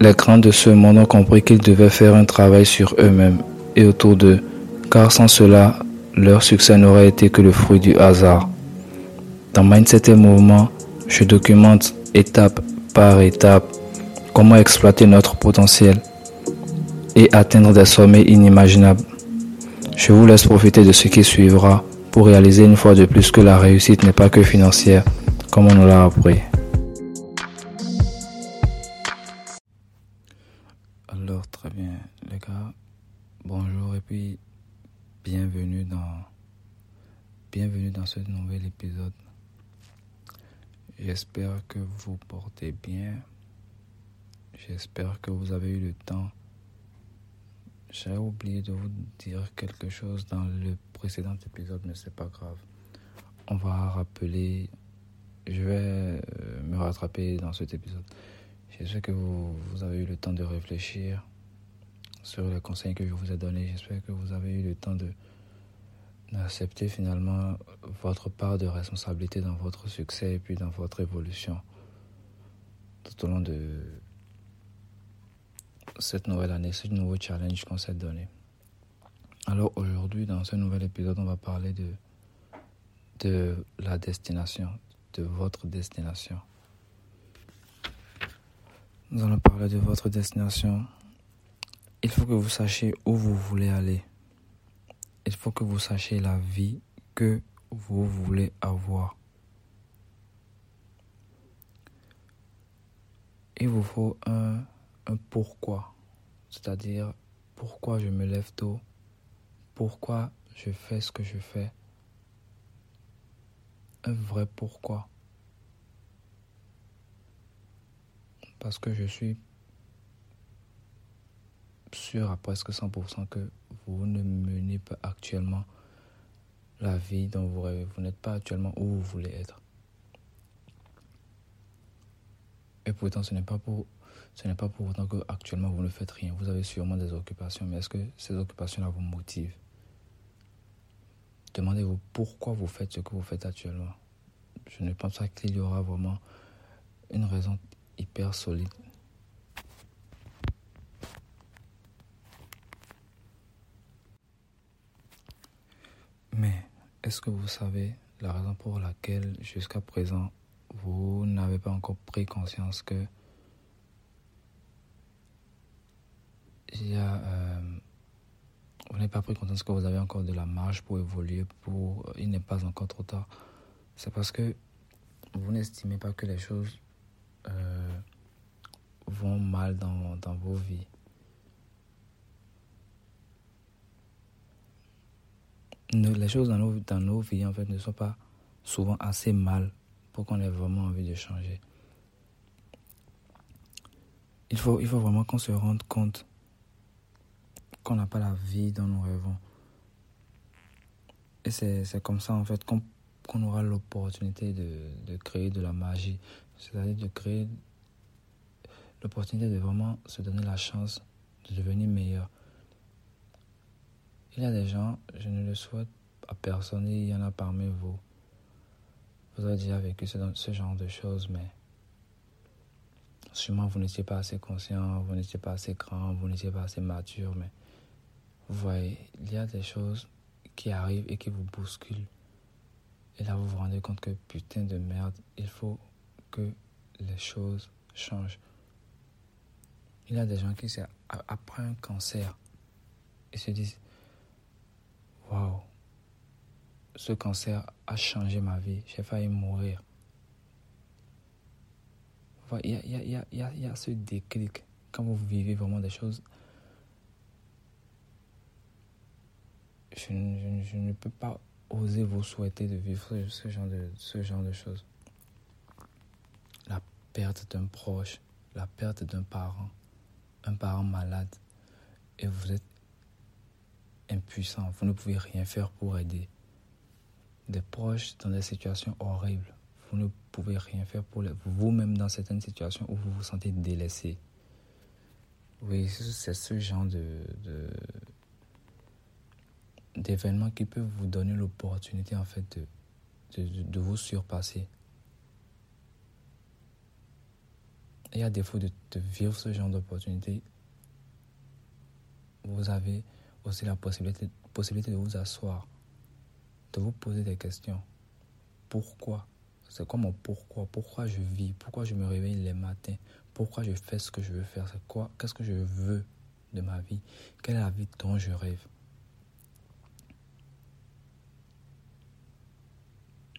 Les grands de ce monde ont compris qu'ils devaient faire un travail sur eux-mêmes et autour d'eux, car sans cela, leur succès n'aurait été que le fruit du hasard. Dans Mindset et Mouvement, je documente étape par étape comment exploiter notre potentiel et atteindre des sommets inimaginables. Je vous laisse profiter de ce qui suivra pour réaliser une fois de plus que la réussite n'est pas que financière, comme on nous l'a appris. Puis bienvenue dans, bienvenue dans ce nouvel épisode. J'espère que vous portez bien. J'espère que vous avez eu le temps j'ai oublié de vous dire quelque chose dans le précédent épisode, mais c'est pas grave. On va rappeler. Je vais euh, me rattraper dans cet épisode. J'espère que vous, vous avez eu le temps de réfléchir sur les conseils que je vous ai donnés. J'espère que vous avez eu le temps de d'accepter finalement votre part de responsabilité dans votre succès et puis dans votre évolution tout au long de cette nouvelle année, ce nouveau challenge qu'on s'est donné. Alors aujourd'hui, dans ce nouvel épisode, on va parler de, de la destination, de votre destination. Nous allons parler de votre destination. Il faut que vous sachiez où vous voulez aller. Il faut que vous sachiez la vie que vous voulez avoir. Il vous faut un un pourquoi, c'est-à-dire pourquoi je me lève tôt, pourquoi je fais ce que je fais, un vrai pourquoi. Parce que je suis sûr à presque 100% que vous ne menez pas actuellement la vie dont vous rêvez. Vous n'êtes pas actuellement où vous voulez être. Et pourtant, ce n'est pas pour ce n'est pas pour autant que actuellement vous ne faites rien. Vous avez sûrement des occupations, mais est-ce que ces occupations-là vous motivent? Demandez-vous pourquoi vous faites ce que vous faites actuellement. Je ne pense pas qu'il y aura vraiment une raison hyper solide. Mais est-ce que vous savez la raison pour laquelle jusqu'à présent vous n'avez pas encore pris conscience que il y a, euh, vous n'avez pas pris conscience que vous avez encore de la marge pour évoluer, pour, il n'est pas encore trop tard? C'est parce que vous n'estimez pas que les choses euh, vont mal dans, dans vos vies. Les choses dans nos, dans nos vies en fait ne sont pas souvent assez mal pour qu'on ait vraiment envie de changer. Il faut, il faut vraiment qu'on se rende compte qu'on n'a pas la vie dont nous rêvons. Et c'est comme ça, en fait, qu'on aura l'opportunité de, de, créer de la magie. C'est-à-dire de créer l'opportunité de vraiment se donner la chance de devenir meilleur. Il y a des gens, je ne le souhaite à personne, il y en a parmi vous. Vous avez déjà vécu ce, genre de choses, mais sûrement vous n'étiez pas assez conscient, vous n'étiez pas assez grand, vous n'étiez pas assez mature, mais vous voyez, il y a des choses qui arrivent et qui vous bousculent. Et là, vous vous rendez compte que putain de merde, il faut que les choses changent. Il y a des gens qui, après un cancer, ils se disent Waouh, ce cancer a changé ma vie, j'ai failli mourir. Il y, a, ce déclic quand vous vivez vraiment des choses je, ne peux pas oser vous souhaiter de vivre ce genre de, ce genre de choses. La perte d'un proche, la perte d'un parent, un parent malade, et vous êtes impuissant, vous ne pouvez rien faire pour aider. Des proches dans des situations horribles, vous ne pouvez rien faire pour vous-même dans certaines situations où vous vous sentez délaissé. Oui, c'est ce genre de d'événements qui peuvent vous donner l'opportunité en fait de, de, vous surpasser. Et à défaut de, de vivre ce genre d'opportunité, vous avez aussi la possibilité, de vous asseoir, de vous poser des questions. Pourquoi? C'est quoi mon pourquoi? Pourquoi je vis? Pourquoi je me réveille les matins? Pourquoi je fais ce que je veux faire? C'est quoi? Qu'est-ce que je veux de ma vie? Quelle est la vie dont je rêve?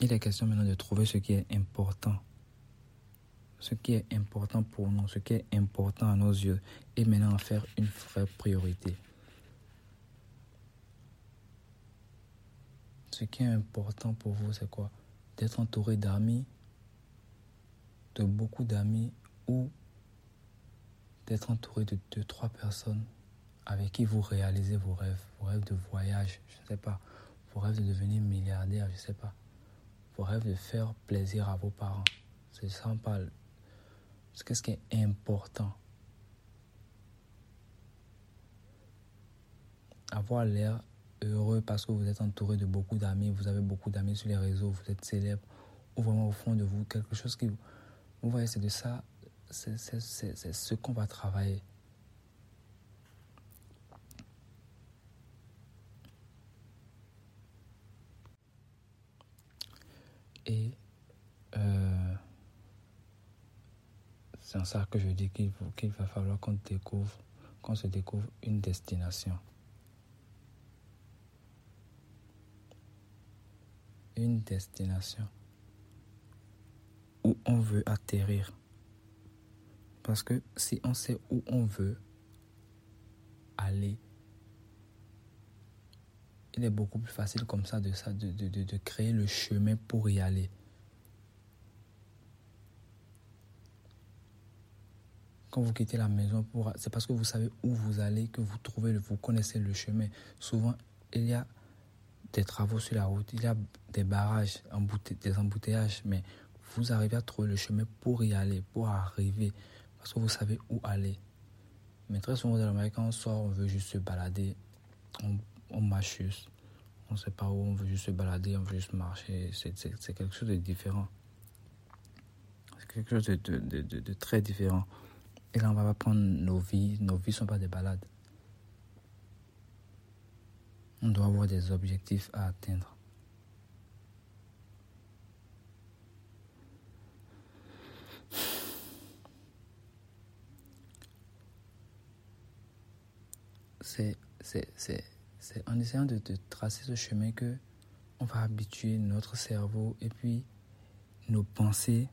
Il est question maintenant de trouver ce qui est important. Ce qui est important pour nous, ce qui est important à nos yeux, et maintenant en faire une vraie priorité. Ce qui est important pour vous, c'est quoi? D'être entouré d'amis, de beaucoup d'amis, ou d'être entouré de trois personnes avec qui vous réalisez vos rêves, vos rêves de voyage, je ne sais pas, vos rêves de devenir milliardaire, je ne sais pas rêve de faire plaisir à vos parents. C'est ça on parle. Qu'est-ce qui est important Avoir l'air heureux parce que vous êtes entouré de beaucoup d'amis, vous avez beaucoup d'amis sur les réseaux, vous êtes célèbre, ou vraiment au fond de vous, quelque chose qui... Vous voyez, c'est de ça, c'est ce qu'on va travailler. Et euh, c'est en ça que je dis qu'il va falloir qu'on découvre, qu'on se découvre une destination. Une destination où on veut atterrir. Parce que si on sait où on veut aller, il est beaucoup plus facile comme ça de, de, créer le chemin pour y aller. Quand vous quittez la maison, pour, c'est parce que vous savez où vous allez que vous trouvez, vous connaissez le chemin. Souvent, il y a des travaux sur la route, il y a des barrages, des embouteillages, mais vous arrivez à trouver le chemin pour y aller, pour arriver, parce que vous savez où aller. Mais très souvent, dans l'Amérique, on sort, on veut juste se balader, on on marche juste. On ne sait pas où, on veut juste se balader, on veut juste marcher. C'est quelque chose de différent. C'est quelque chose de, de, de, très différent. Et là, on va pas prendre nos vies. Nos vies ne sont pas des balades. On doit avoir des objectifs à atteindre. C'est en essayant de, tracer ce chemin que on va habituer notre cerveau et puis nos pensées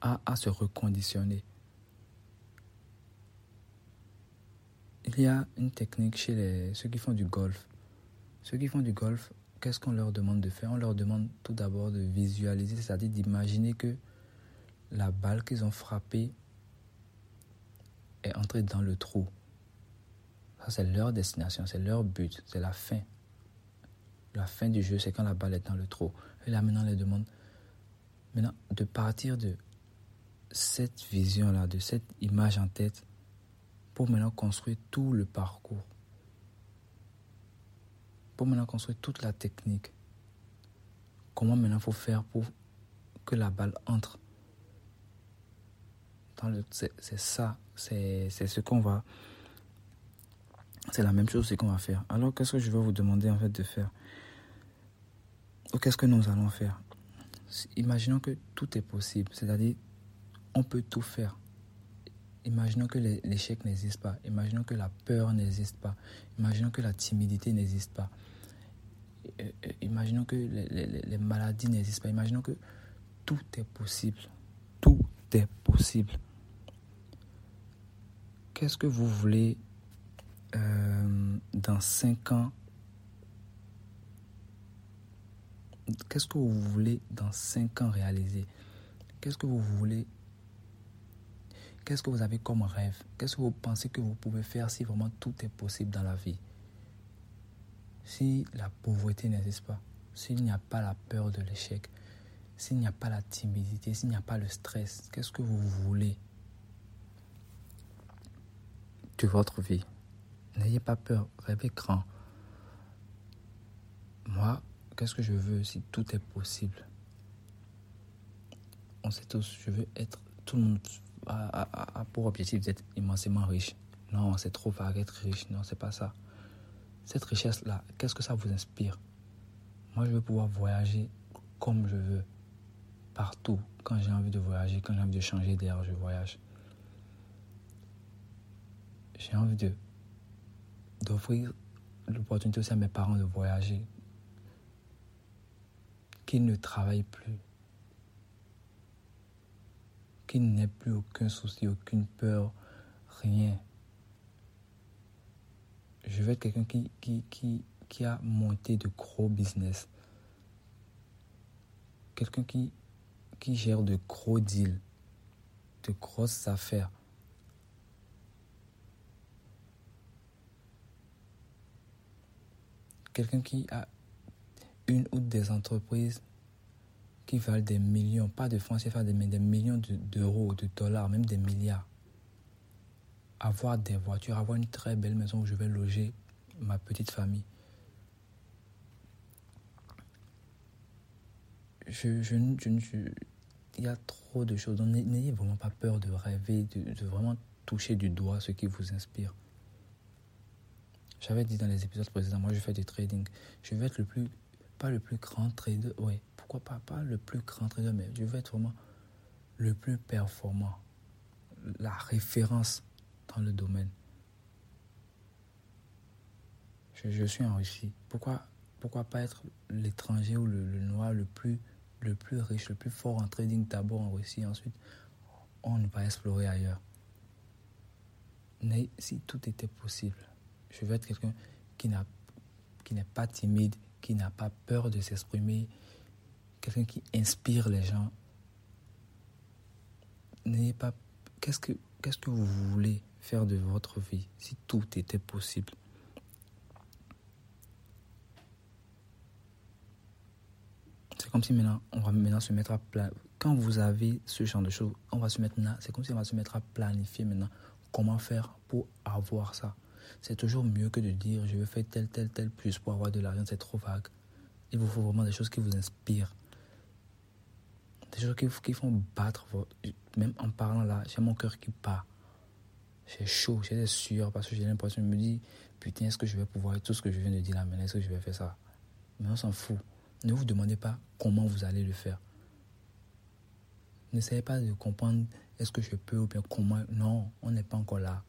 à se reconditionner. Il y a une technique chez les, ceux qui font du golf. Ceux qui font du golf, qu'est-ce qu'on leur demande de faire? On leur demande tout d'abord de visualiser, c'est-à-dire d'imaginer que la balle qu'ils ont frappée est entrée dans le trou c'est leur destination, c'est leur but, c'est la fin. La fin du jeu, c'est quand la balle est dans le trou. Et là, maintenant, on les demande maintenant, de partir de cette vision-là, de cette image en tête, pour maintenant construire tout le parcours. Pour maintenant construire toute la technique. Comment maintenant faut faire pour que la balle entre. C'est ça, c'est ce qu'on va c'est la même chose qu'on va faire. Alors qu'est-ce que je vais vous demander en fait de faire? Qu'est-ce que nous allons faire? Imaginons que tout est possible, c'est-à-dire on peut tout faire. Imaginons que l'échec n'existe pas. Imaginons que la peur n'existe pas. Imaginons que la timidité n'existe pas. Imaginons que les, maladies n'existent pas. Imaginons que tout est possible. Tout est possible. Qu'est-ce que vous voulez euh, dans cinq ans, qu'est-ce que vous voulez dans cinq ans réaliser? Qu'est-ce que vous voulez Qu'est-ce que vous avez comme rêve? Qu'est-ce que vous pensez que vous pouvez faire si vraiment tout est possible dans la vie? Si la pauvreté n'existe pas, s'il n'y a pas la peur de l'échec, s'il n'y a pas la timidité, s'il n'y a pas le stress, qu'est-ce que vous voulez? De votre vie. N'ayez pas peur, rêvez grand. Moi, qu'est-ce que je veux si tout est possible? On sait tous, je veux être, tout le monde pour objectif d'être immensément riche. Non, c'est trop vague être riche. Non, c'est pas ça. Cette richesse-là, qu'est-ce que ça vous inspire? Moi, je veux pouvoir voyager comme je veux, partout. Quand j'ai envie de voyager, quand j'ai envie de changer d'air, je voyage. J'ai envie de d'offrir l'opportunité aussi à mes parents de voyager, qu'ils ne travaillent plus, qu'il n'ait plus aucun souci, aucune peur, rien. Je veux être quelqu'un qui, a monté de gros business. Quelqu'un qui, qui gère de gros deals, de grosses affaires. Quelqu'un qui a une ou des entreprises qui valent des millions, pas de francs CFA, mais des millions d'euros, de, dollars, même des milliards. Avoir des voitures, avoir une très belle maison où je vais loger ma petite famille. Je, je, il y a trop de choses. N'ayez vraiment pas peur de rêver, de, de, vraiment toucher du doigt ce qui vous inspire. J'avais dit dans les épisodes précédents, moi je fais du trading. Je veux être le plus, pas le plus grand trader, oui, pourquoi pas, pas le plus grand trader, mais je veux être vraiment le plus performant, la référence dans le domaine. Je, suis en Russie. Pourquoi, pourquoi pas être l'étranger ou le, noir le plus, le plus riche, le plus fort en trading d'abord en Russie, ensuite on va explorer ailleurs. Mais si tout était possible, je veux être quelqu'un qui n'est pas timide, qui n'a pas peur de s'exprimer, quelqu'un qui inspire les gens. N'ayez pas. Qu'est-ce que, qu'est-ce que vous voulez faire de votre vie si tout était possible? C'est comme si maintenant, on va maintenant se mettre à plan. Quand vous avez ce genre de choses, on va se mettre là. C'est comme si on va se mettre à planifier maintenant comment faire pour avoir ça. C'est toujours mieux que de dire je veux faire tel, tel, tel plus pour avoir de l'argent. C'est trop vague. Il vous faut vraiment des choses qui vous inspirent des choses qui, font battre. Même en parlant là, j'ai mon cœur qui bat. J'ai chaud, j'ai des sueurs parce que j'ai l'impression, de me dire, putain, est-ce que je vais pouvoir tout ce que je viens de dire là maintenant, est-ce que je vais faire ça? Mais on s'en fout. Ne vous demandez pas comment vous allez le faire. N'essayez pas de comprendre est-ce que je peux ou bien comment. Non, on n'est pas encore là.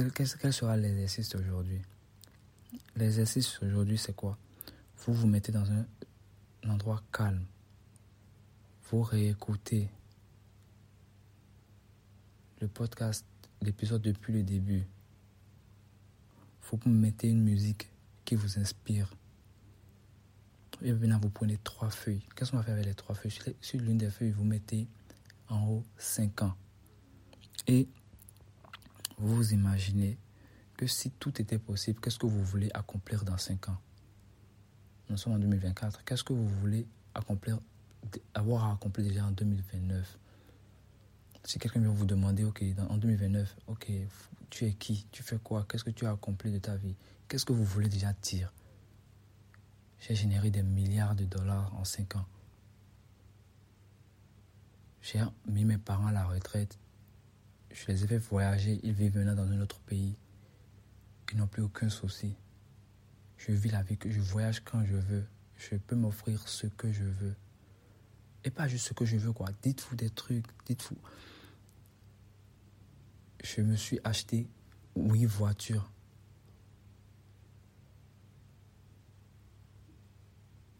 Quel, quel sera l'exercice d'aujourd'hui? L'exercice aujourd'hui, c'est quoi? Vous vous mettez dans un endroit calme. Vous réécoutez le podcast, l'épisode depuis le début. Vous mettez une musique qui vous inspire. Et maintenant, vous prenez trois feuilles. Qu'est-ce qu'on va faire avec les trois feuilles? Sur l'une des feuilles, vous mettez en haut 5 ans. Et vous imaginez que si tout était possible, qu'est-ce que vous voulez accomplir dans 5 ans? Nous sommes en 2024. Qu'est-ce que vous voulez accomplir, avoir accompli déjà en 2029 Si quelqu'un vient vous demander, ok, en 2029, ok, tu es qui? Tu fais quoi? Qu'est-ce que tu as accompli de ta vie? Qu'est-ce que vous voulez déjà dire? J'ai généré des milliards de dollars en 5 ans. J'ai mis mes parents à la retraite. Je les ai fait voyager. Ils vivent maintenant dans un autre pays. Ils n'ont plus aucun souci. Je vis la vie que je voyage quand je veux. Je peux m'offrir ce que je veux. Et pas juste ce que je veux, quoi. Dites-vous des trucs. Dites-vous. Je me suis acheté huit voitures.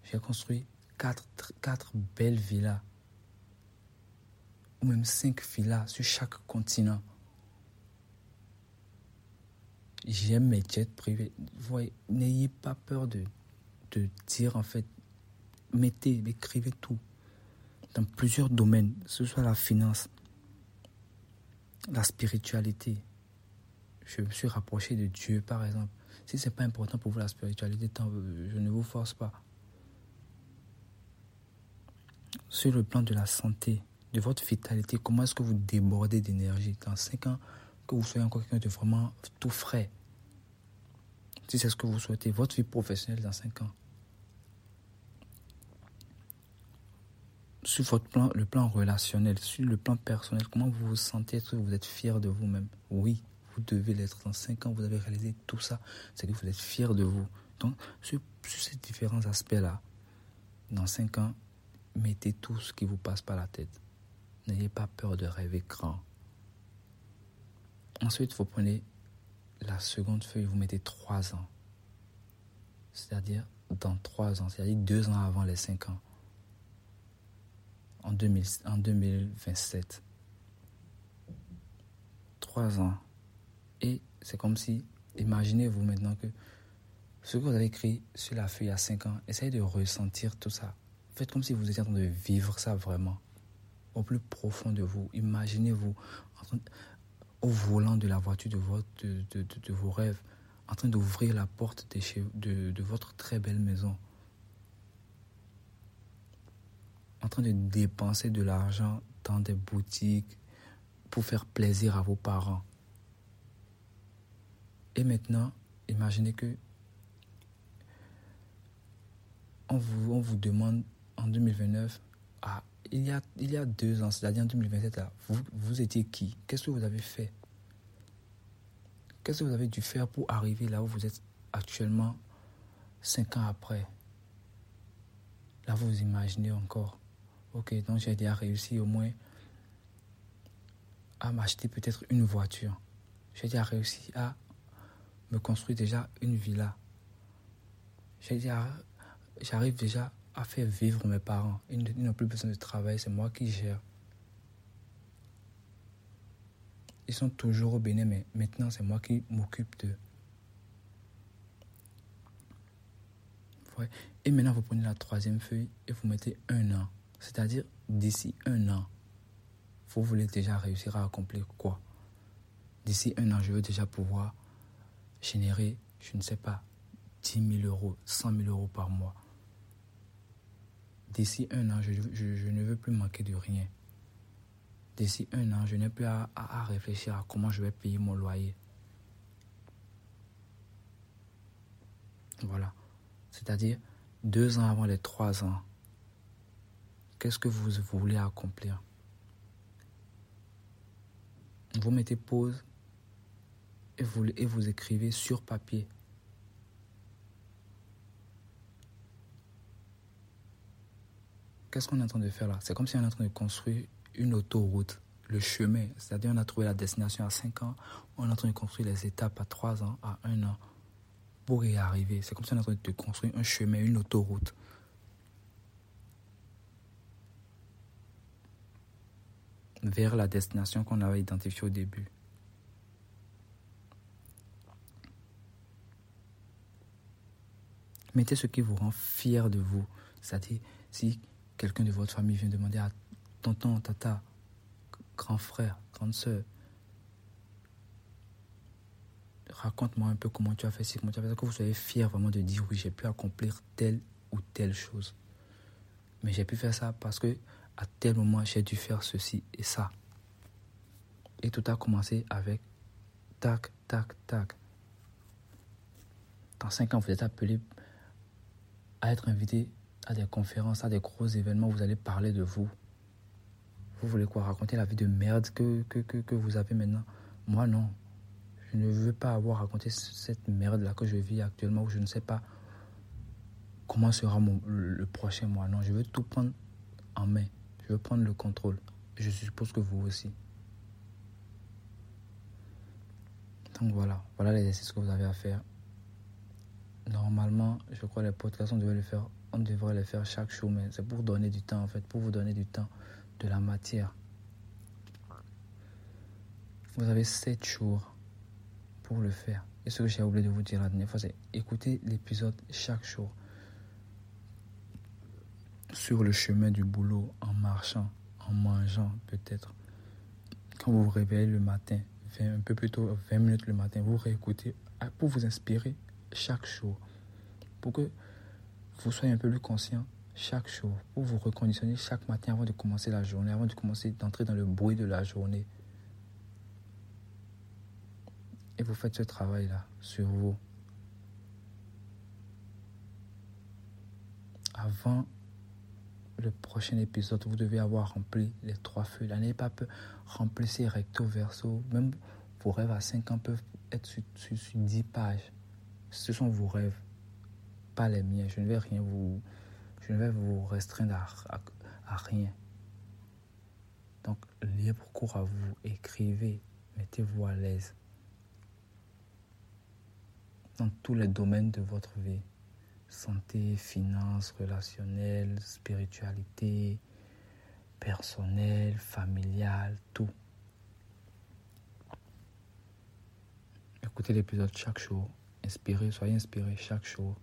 J'ai construit quatre, quatre belles villas. Ou même cinq villas sur chaque continent. J'aime mes jets privés. Voyez, n'ayez pas peur de, de dire en fait, mettez, écrivez tout dans plusieurs domaines, que ce soit la finance, la spiritualité. Je me suis rapproché de Dieu, par exemple. Si ce n'est pas important pour vous la spiritualité, je ne vous force pas. Sur le plan de la santé, de votre vitalité, comment est-ce que vous débordez d'énergie Dans 5 ans, que vous soyez encore quelqu'un de vraiment tout frais? Si c'est ce que vous souhaitez, votre vie professionnelle dans 5 ans. sur votre plan, le plan relationnel, sur le plan personnel, comment vous vous sentez? Est-ce que vous êtes fier de vous-même? Oui, vous devez l'être. Dans 5 ans, vous avez réalisé tout ça. C'est que vous êtes fier de vous. Donc, sur, ces différents aspects-là, dans 5 ans, mettez tout ce qui vous passe par la tête. N'ayez pas peur de rêver grand. Ensuite, vous prenez la seconde feuille, vous mettez 3 ans. C'est-à-dire dans 3 ans, c'est-à-dire 2 ans avant les 5 ans en, 2027. Trois ans. Et c'est comme si, imaginez-vous maintenant que ce que vous avez écrit sur la feuille a cinq ans, essayez de ressentir tout ça. Faites comme si vous étiez en train de vivre ça vraiment. Au plus profond de vous. Imaginez-vous au volant de la voiture de, votre, de, vos rêves, en train d'ouvrir la porte de, votre très belle maison. en train de dépenser de l'argent dans des boutiques pour faire plaisir à vos parents. Et maintenant, imaginez que on vous, on vous demande en 2029, ah, il y a, il y a deux ans, c'est-à-dire en 2027, vous, vous étiez qui? Qu'est-ce que vous avez fait? Qu'est-ce que vous avez dû faire pour arriver là où vous êtes actuellement, cinq ans après? Là, vous imaginez encore. Ok, donc j'ai déjà réussi au moins à m'acheter peut-être une voiture. J'ai déjà réussi à me construire déjà une villa. j'arrive déjà à faire vivre mes parents. Ils n'ont plus besoin de travail, c'est moi qui gère. Ils sont toujours au Bénin, mais maintenant c'est moi qui m'occupe d'eux. Et maintenant vous prenez la troisième feuille et vous mettez un an. C'est-à-dire, d'ici un an, vous voulez déjà réussir à accomplir quoi? D'ici un an, je veux déjà pouvoir générer, je ne sais pas, 10 000 euros, 100 000 euros par mois. D'ici un an, je, ne veux plus manquer de rien. D'ici un an, je n'ai plus à, réfléchir à comment je vais payer mon loyer. Voilà. C'est-à-dire, deux ans avant les trois ans, Qu'est-ce que vous voulez accomplir? Vous mettez pause et vous écrivez sur papier. Qu'est-ce qu'on est en train de faire là? C'est comme si on est en train de construire une autoroute, le chemin. C'est-à-dire on a trouvé la destination à 5 ans, on est en train de construire les étapes à 3 ans, à 1 an pour y arriver. C'est comme si on est en train de construire un chemin, une autoroute. vers la destination qu'on avait identifiée au début. Mettez ce qui vous rend fier de vous. C'est-à-dire, si quelqu'un de votre famille vient demander à tonton, tata, grand frère, grande soeur, raconte-moi un peu comment tu as fait ci, comment tu as fait ça, que vous soyez fier vraiment de dire oui, j'ai pu accomplir telle ou telle chose. Mais j'ai pu faire ça parce que à tel moment j'ai dû faire ceci et ça. Et tout a commencé avec tac, tac, tac. Dans cinq ans, vous êtes appelé à être invité des conférences, à des gros événements, vous allez parler de vous. Vous voulez quoi? Raconter la vie de merde que, que, que, vous avez maintenant? Moi, non. Je ne veux pas avoir raconté cette merde-là que je vis actuellement où je ne sais pas comment sera le prochain mois. Non, je veux tout prendre en main. Je veux prendre le contrôle. Je suppose que vous aussi. Donc voilà, voilà l'exercice que vous avez à faire. Normalement, je crois que les podcasts, on devrait les faire, on devrait les faire chaque jour, mais c'est pour donner du temps en fait, pour vous donner du temps, de la matière. Vous avez 7 jours pour le faire. Et ce que j'ai oublié de vous dire la dernière fois, c'est écouter l'épisode chaque jour sur le chemin du boulot, en marchant, en mangeant peut-être. Quand vous vous réveillez le matin, un peu plus tôt, 20 minutes le matin, vous réécoutez ah, pour vous inspirer chaque jour. Pour que vous soyez un peu plus conscient chaque jour. Pour vous reconditionner chaque matin avant de commencer la journée, avant de commencer d'entrer dans le bruit de la journée. Et vous faites ce travail-là sur vous. Avant le prochain épisode, vous devez avoir rempli les trois feuilles. N'ayez pas peur. Remplissez recto verso. Même vos rêves à 5 ans peuvent être sur, sur, 10 pages. Ce sont vos rêves, pas les miens. Je ne vais rien vous, je ne vais vous restreindre à, rien. Donc, libre cours à vous. Écrivez. Mettez-vous à l'aise dans tous les domaines de votre vie. Santé, finances, relationnel, spiritualité, personnel, familial, tout. Écoutez l'épisode chaque jour. Inspirez, soyez inspiré chaque jour.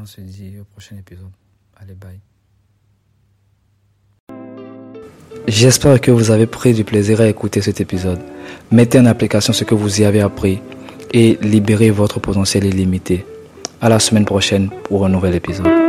On se dit au prochain épisode. Allez, bye. J'espère que vous avez pris du plaisir à écouter cet épisode. Mettez en application ce que vous y avez appris et libérez votre potentiel illimité. À la semaine prochaine pour un nouvel épisode.